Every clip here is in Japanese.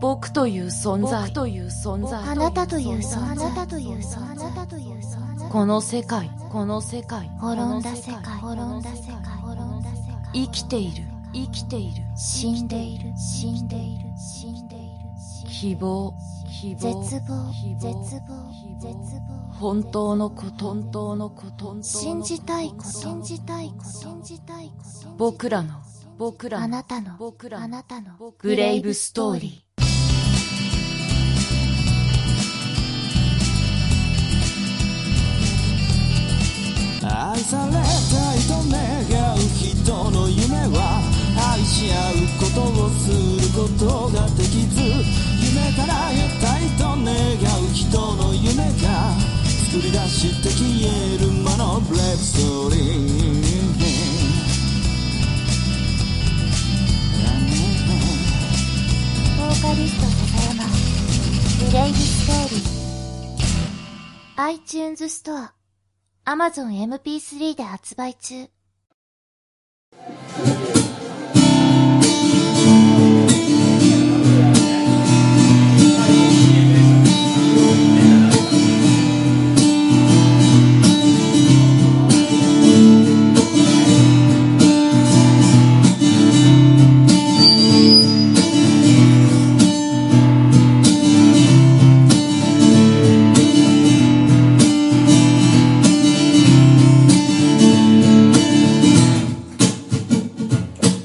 僕という存在。という存在あなたという存在。あなたという存在。この世界この世界滅んだ世界。滅んだ世界滅んだ世界。生きている。生きている。死んでいる。死んでいる希望希望絶望希絶望望絶望。本当のこと本当のこと信じたいこと信じたいこと。信じたいこと。僕らの僕らのあなたの僕らのあなたの。ブレイブストーリー。愛されたいと願う人の夢は愛し合うことをすることがして消える魔のブレイブストーリーボーカリスト笹山ブレイブストーリー。iTunes ストア Amazon MP3 で発売中。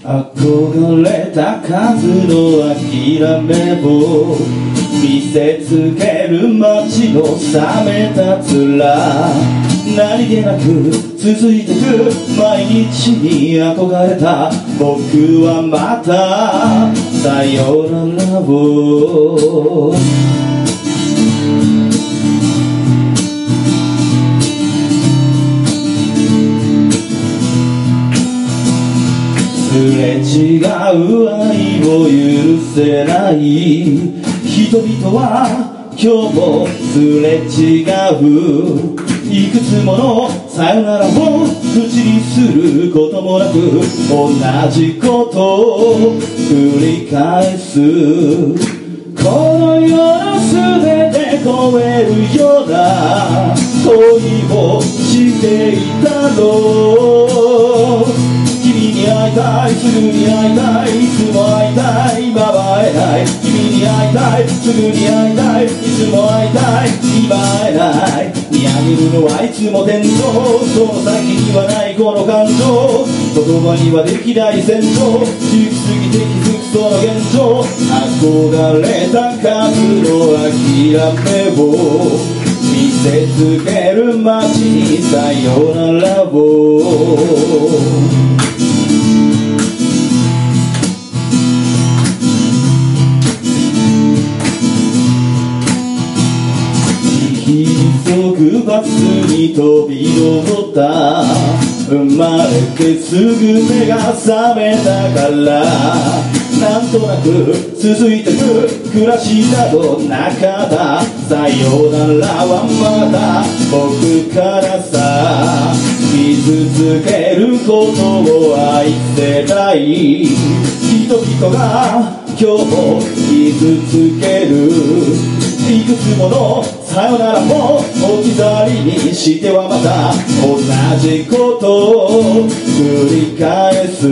憧れた数の諦めを見せつける街の冷めた面。何気なく続いてく毎日に憧れた僕はまたさよならをすれ違う愛を許せない人々は今日もすれ違ういくつものさよならを口にすることもなく同じことを繰り返すこの世の全て超えるような恋をしていたの。君に会いたいすぐに会いたいいつも会いたい今は会えない。君に会いたいすぐに会いたいいつも会いたい今会えない。見上げるのはいつも天井その先にはないこの感情。言葉にはできない戦争行き過ぎて気づくその現状。憧れた数の諦めを見せつける街にさよならを急ぐバスに飛び登った。生まれてすぐ目が覚めたから。なんとなく続いてく暮らしなどなかった。さよならはまだ僕からさ。傷つけることを愛せない。人々が今日も傷つける。いくつものさよならも置き去りにしてはまた同じことを繰り返す。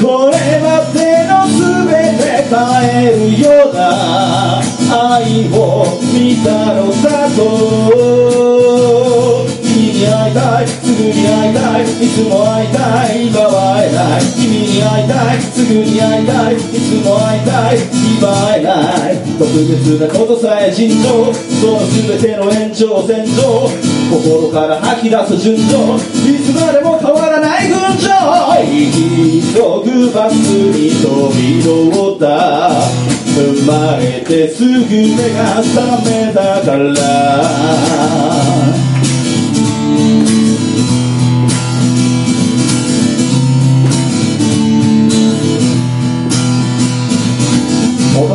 これまでの全て変えるような愛を見たのだと君に会いたいすぐに会いたいいつも会いたい。い君に会いたいすぐに会いたいいつも会いたい今会えない特別なことさえ尋常その全ての延長線上心から吐き出す純情いつまでも変わらない群青。急ぐバスに飛び乗った生まれてすぐ目が覚めたから。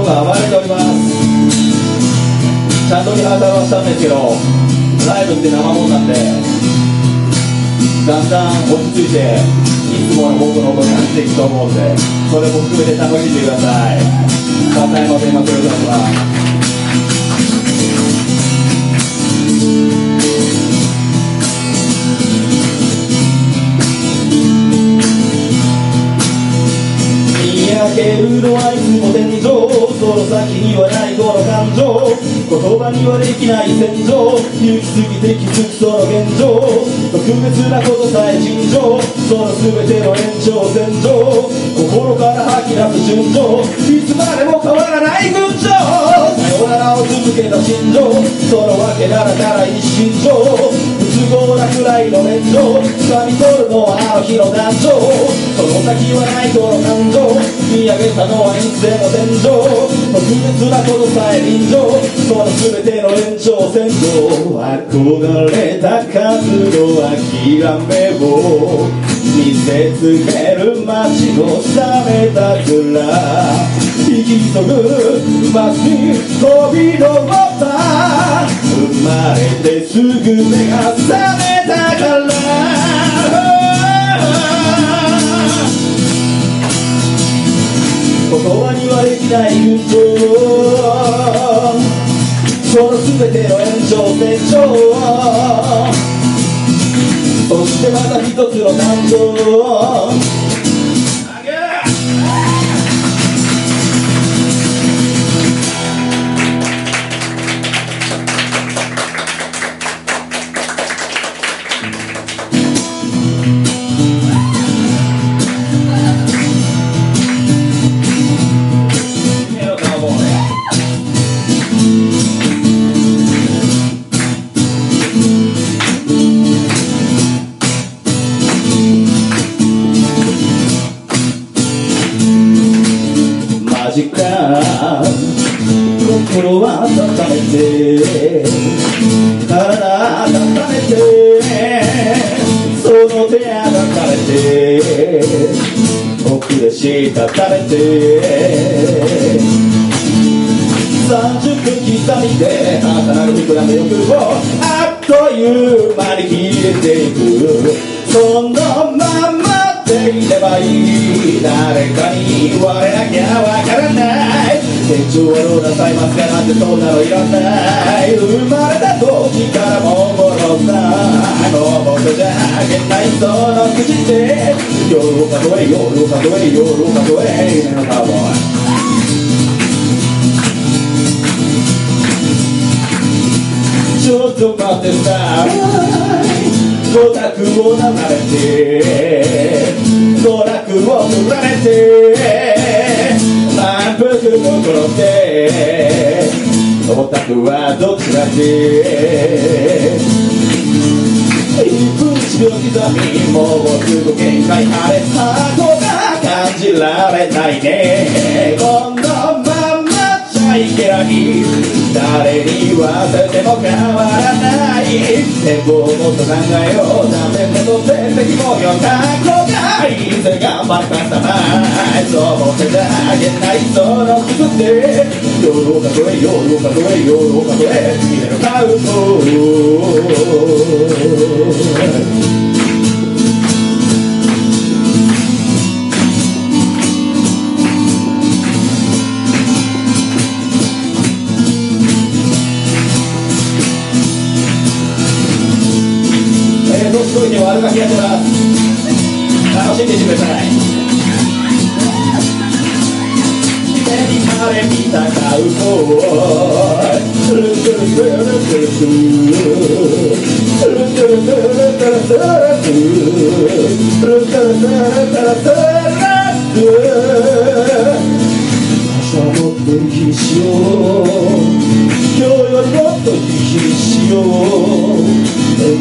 が暴れております。ちゃんとリハーサルはしたんですけどライブって生もんなんでだんだん落ち着いていつもの僕の音になっていくと思うんでそれも含めて楽しんでください。反対の電話くださいけるのはいつも手にその先にはないこの感情言葉にはできない戦場行き過ぎて気づくその現状特別なことさえ尋常その全ての延長線上心から吐き出す順調いつまでも変わらない群青笑を続けた心情そのわけならたら一心情不都合なくらいの面倒掴み取るのはあの日の断腸その先はないこの感情見上げたのはいつでも天井特別なことさえ臨場その全ての延長線上憧れた数の諦めを見せつける街の冷めた蔵。き潜む街に飛び乗った。生まれてすぐ目が覚めたから。言葉にはできない運動。その全ての延長線上そしてまた一つの誕生30分刻みで花の膨らむ欲をあっという間に消えていく。そのままでいればいい。誰かに言われなきゃわからない。手帳はどうなさいますかなんてそんな。のいらない生まれた時からももろさ。も僕じゃあげない。その口で。Yo look at the way, yo look at the way, yo look at the way, hey, man, cowboy. Just about this time, go back to what I'm at. Go back to what I'm at. My person will cross it. オタクはどちらで分1秒刻みもうすぐ限界あれハートが感じられないね。このままじゃいけない誰に言わせても変わらない。展望もっと考えよう。なんてこと全席もよ過去がないぜ頑張ったさないう僕じゃあげないそロックって夜を数え夜を数え夜を数え次なるカウント Hallelujah.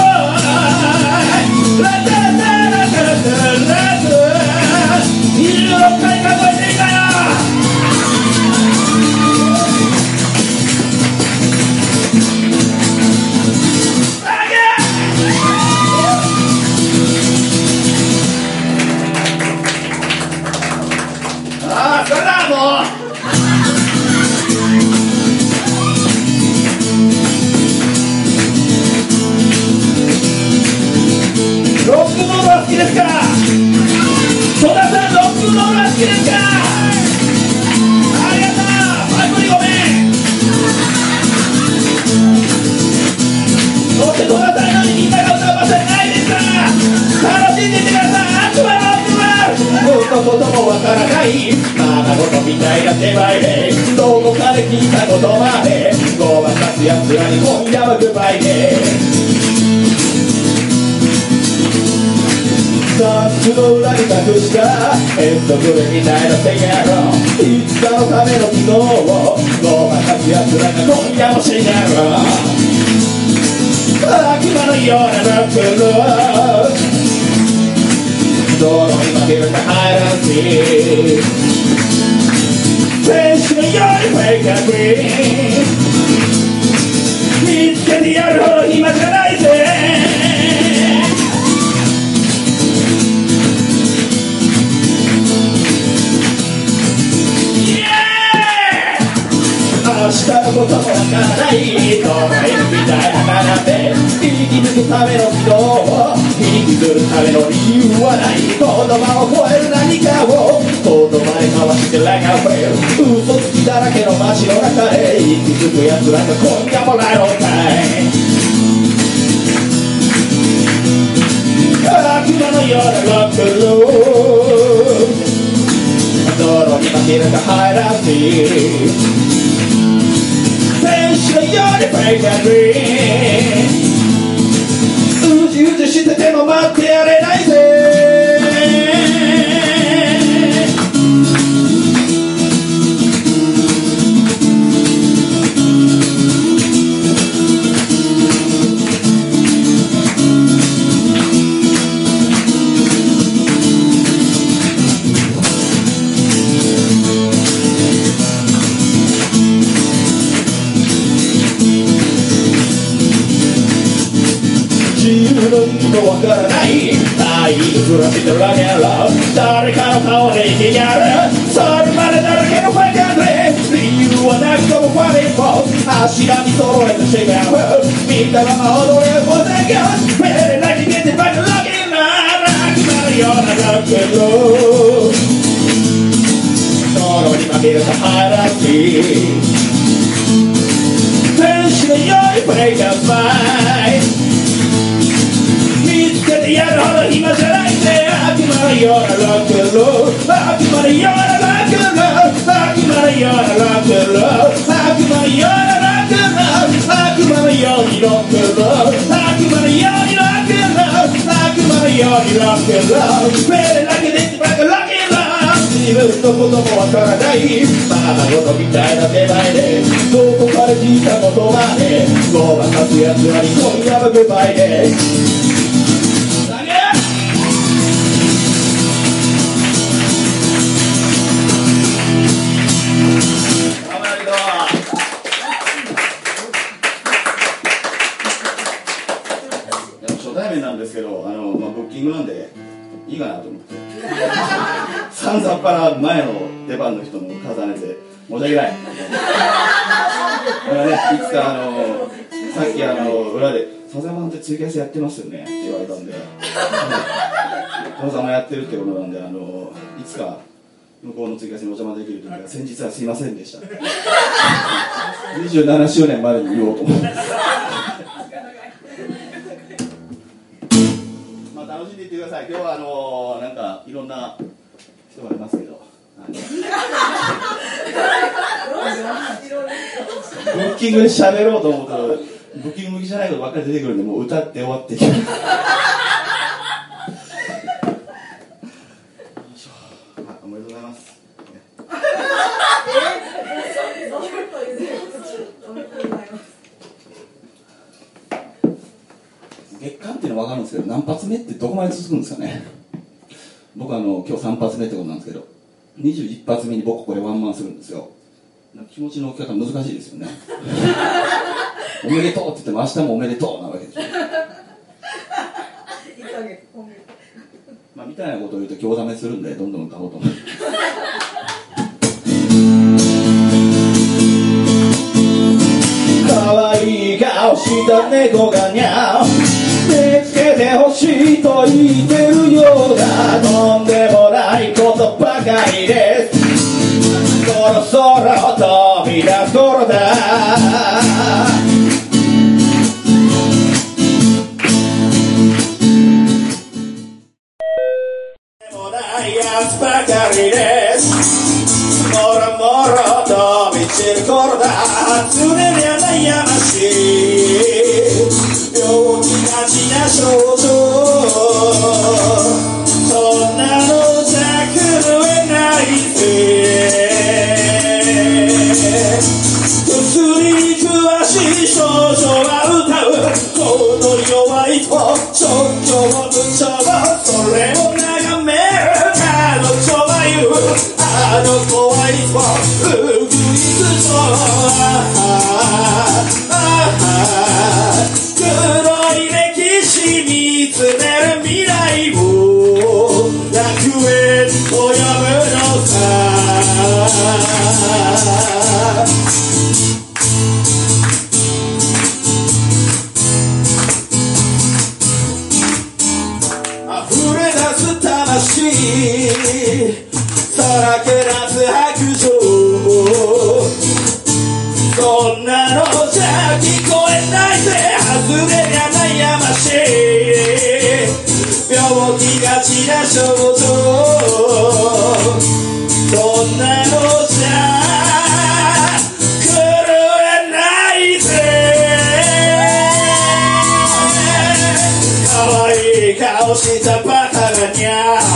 ああですか戸田さんロックンロールは好きですかありがとうパイプにごめんそして戸田さんのようにみんなが歌う場所じゃないですから楽しんでいってください悪魔ロックンロールのこともわからないままごとみたいな手前でどこかで聞いたことまで。ごまかすやつらに今夜はグッバイでタッチの裏に隠したヘッドブレみたいな手やろいつかのための機能をごまかすやつらが今夜も死ねろ悪魔のようなロックロール道路に負けるか入らんし天使のようにフェイクアグリー見こともわからないどの絵みたいな花で生き抜くための人を生きずるための理由はない言葉を超える何かを言葉に交わしてラガフェル嘘つきだ。らけの街の中で生きつく奴らが今夜も来ろうかい悪魔のようなロックンロール道路に負けるか入らず天使のようにフェイクアグリーうじうじしてても待って柱に揃えて違う見たまま踊れるもんだよ目で泣き出てバカロケなら決まるようなロックンロール道路に負けると腹立ち天使のようにブレイクアップ見つけてやるほど暇じゃないぜ悪魔のようなロックンロール悪魔のようなロックンロール悪魔のようなロックンロール悪魔のようなにロックンロール悪魔のようにロックンロール悪魔のようにロックンロール目でだけでバカロケンロール自分のこともわからないままごとみたいな手前でどこかで聞いたことまでごまかすやつらに今夜はグッバイですて申し訳ない。これはねいつかあのさっきあの裏で「佐々山さんってツイキャスやってますよね」って言われたんで。佐々さんもやってるってことなんであのいつか向こうのツイキャスにお邪魔できる時は先日はすいませんでした27周年までに言おうと思って。まあ楽しんでいってください。今日はあのーなんかいろんな人がいますけど。ブッキングで喋ろうと思うとブッキング向きじゃないことばっかり出てくるんでもう歌って終わっていくよいしょおめでとうございます月間っていうのは分かるんですけど何発目ってどこまで続くんですかね僕あの今日3発目ってことなんですけど21発目に僕これワンマンするんですよ。気持ちの置き方難しいですよね。おめでとうって言っても明日もおめでとうなわけでしょ。まあみたいなことを言うと興ざめするんでどんどん歌おうと思います可愛い顔した猫がにゃ見つけてほしいと言ってるようだ。とんでことばかりです。そろそろ飛び出す頃だ。でもないやつばかりで。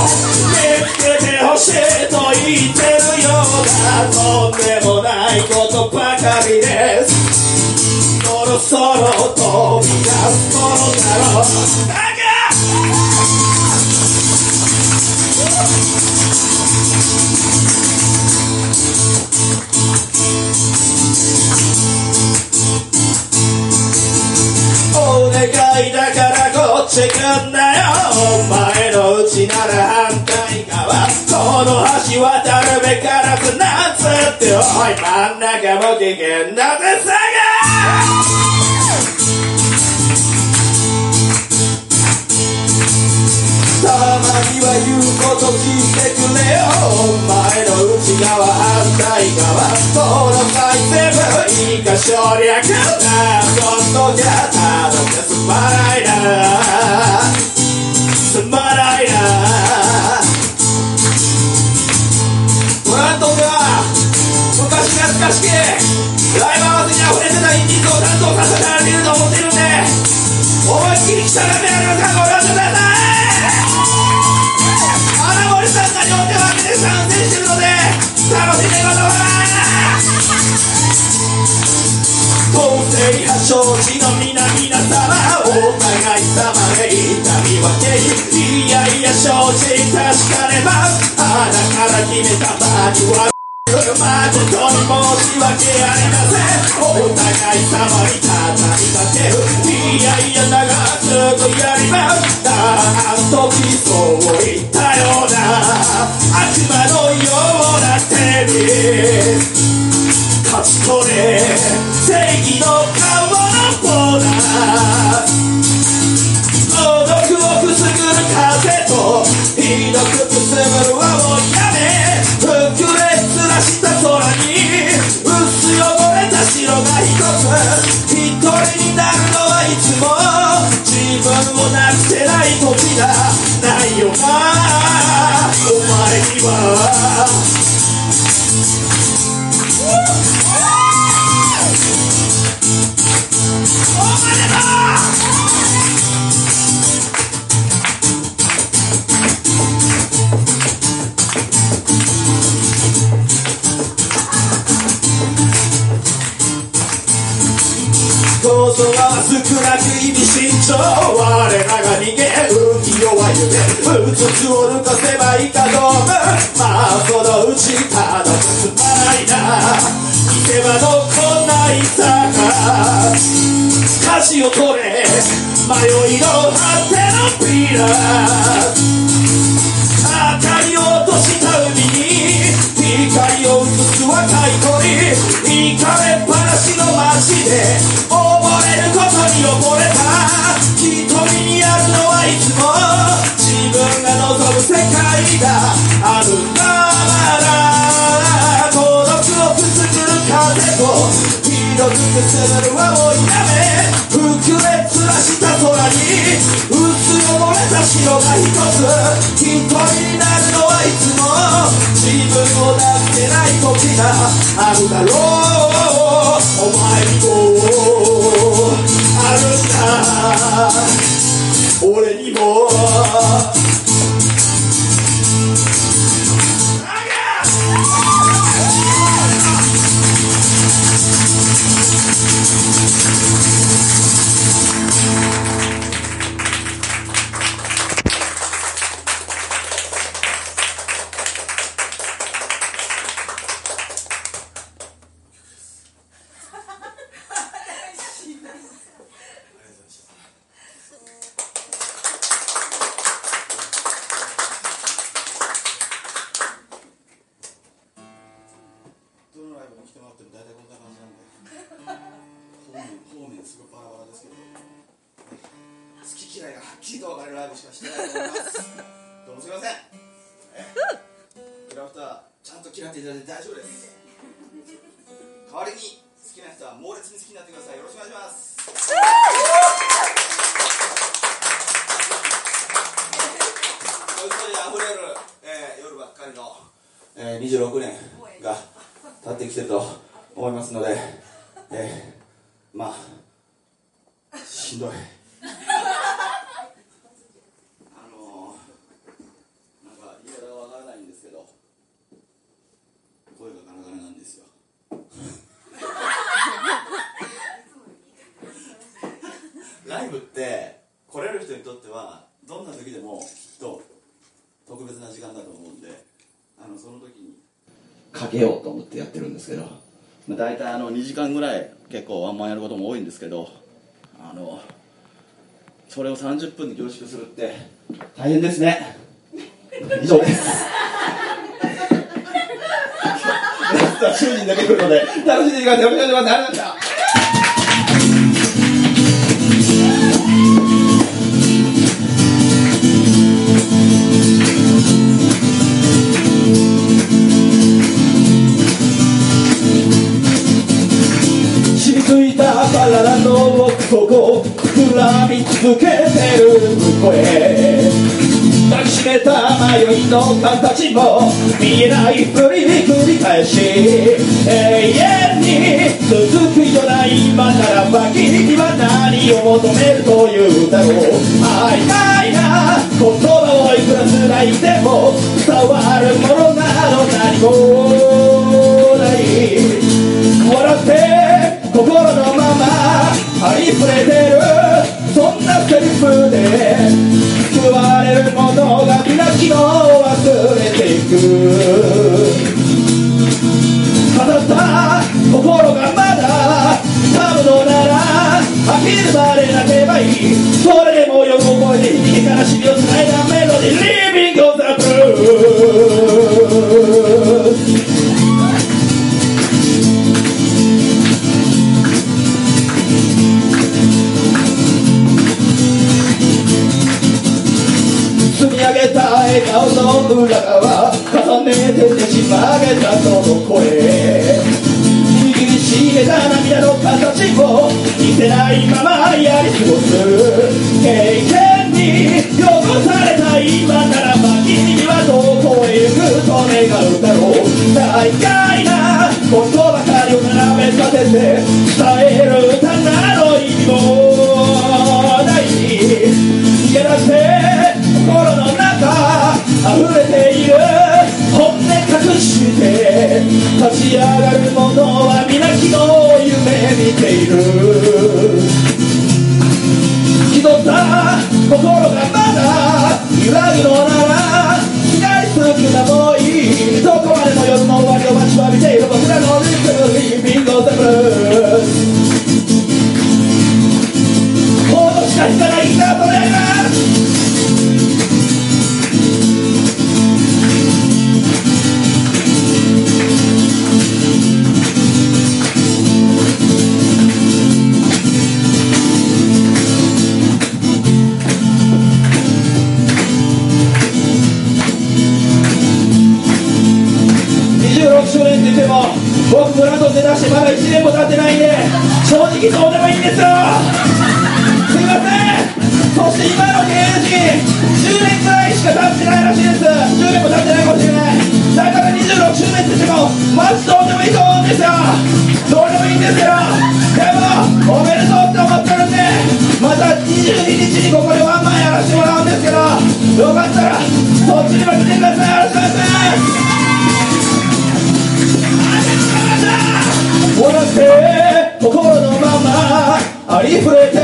見つけてほしい。と言ってるようだとんでもない。ことばかりですそろそろ飛び出す頃だろうだが願いだからこっち来んなよ。お前のうちなら反対側この橋渡るべからずなんつって。おい真ん中も危険だぜさたまには言うこと聞いてくれよお前の内側反対側この回全部いいか省略だほんとじゃただじゃすまないなすまないなトラントでは昔懐かしきライブ合わせに溢れてたインディーズを担当させられていると思っているんで思いっきり来たらめありませんご了承ください手を挙げて参戦してる。ので楽しんでください公正発祥地の皆々様お互い様で痛み分けいやいや承知確かねば鼻から決めた場には誠に申し訳ありませんお互い様に畳みかけるいやいや長くやります。あの時そう言ったよ前は少なく意味慎重我らが逃げ運気弱い夢うつつを抜かせばいいかどうかまあそのうちただ進まないな行けばどこないさか舵を取れ迷いの果てのピラ明かりを落とした海に光を映す若い鳥行かれっぱなしの街でることに溺れた。瞳にあるのはいつも自分が望む世界だあるままだ孤独をくすぐる風と広くくすぐる青い雨膨れつらした空に薄汚れた白が一つ一人になるのはいつも自分を助けない時があるだろう俺にも。面方面すごいバラバラですけど好き嫌いがはっきりと分かれるライブしかしてないと思いますどうもすいません。えキラフターちゃんと嫌っていただいて大丈夫です。代わりに好きな人は猛烈に好きになってください。よろしくお願いします。嘘にあふれる、えー夜ばっかりの、えー26年が経ってきてると思いますので、えーまあしんどい。あのー、なんか言い方がわからないんですけど声がガラガラなんですよ。ライブって来れる人にとってはどんな時でもきっと特別な時間だと思うんであのその時に。かけようと思ってやってるんですけど、まあ、大体あの2時間ぐらい結構ワンマンやることも多いんですけどあのそれを30分に凝縮するって大変ですね。以上です。ラストは10人だけ来るので楽しんでいてくださいよろしくお願いします。ありがとうございました。続けてる声抱きしめた迷いの形も見えないふり繰り返し永遠に続くような今ならば君は何を求めるというだろう曖昧な言葉をいくら繋いでも伝わるものなど何もない笑って心のままありふれてる。そんなセリフで救われるものが皆昨日忘れていく。ただた心がまだ多分のなら諦めなければいい。それでもよく覚えて響き悲しみをつないだメロディー Living on the blue 上げた笑顔の裏側重ねてねじ曲げたその声握りしめた涙の形を見せないままやり過ごす経験に汚された今ならば君はどこへ行くと願うだろう大概なことばかりを並べ立てて伝える歌など意味もないやらせ溢れている本音隠して立ち上がる者は皆昨日夢見ている気取った心がまだ揺らぐのなら光りつく名もいいどこま。でも夜の終わりを待ちわびている僕らのリズムリビングザブルーちにも来てくださいよろしくお願いしますらって心のままありふれてる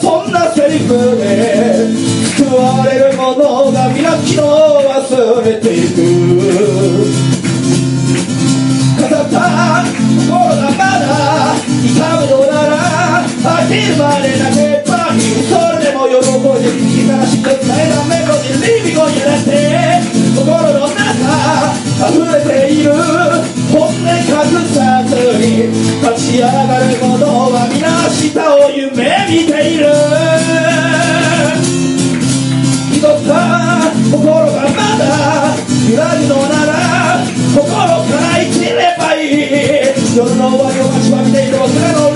そんなセリフで救われるものが皆昨日忘れていく。語った心がまだ痛むのなら始まれなかれている本音隠さずに立ち上がる者は皆明日を夢見ている。一つ心がまだ揺らぐのなら心から生きればいい。夜の終わりを待ちわびている僕らの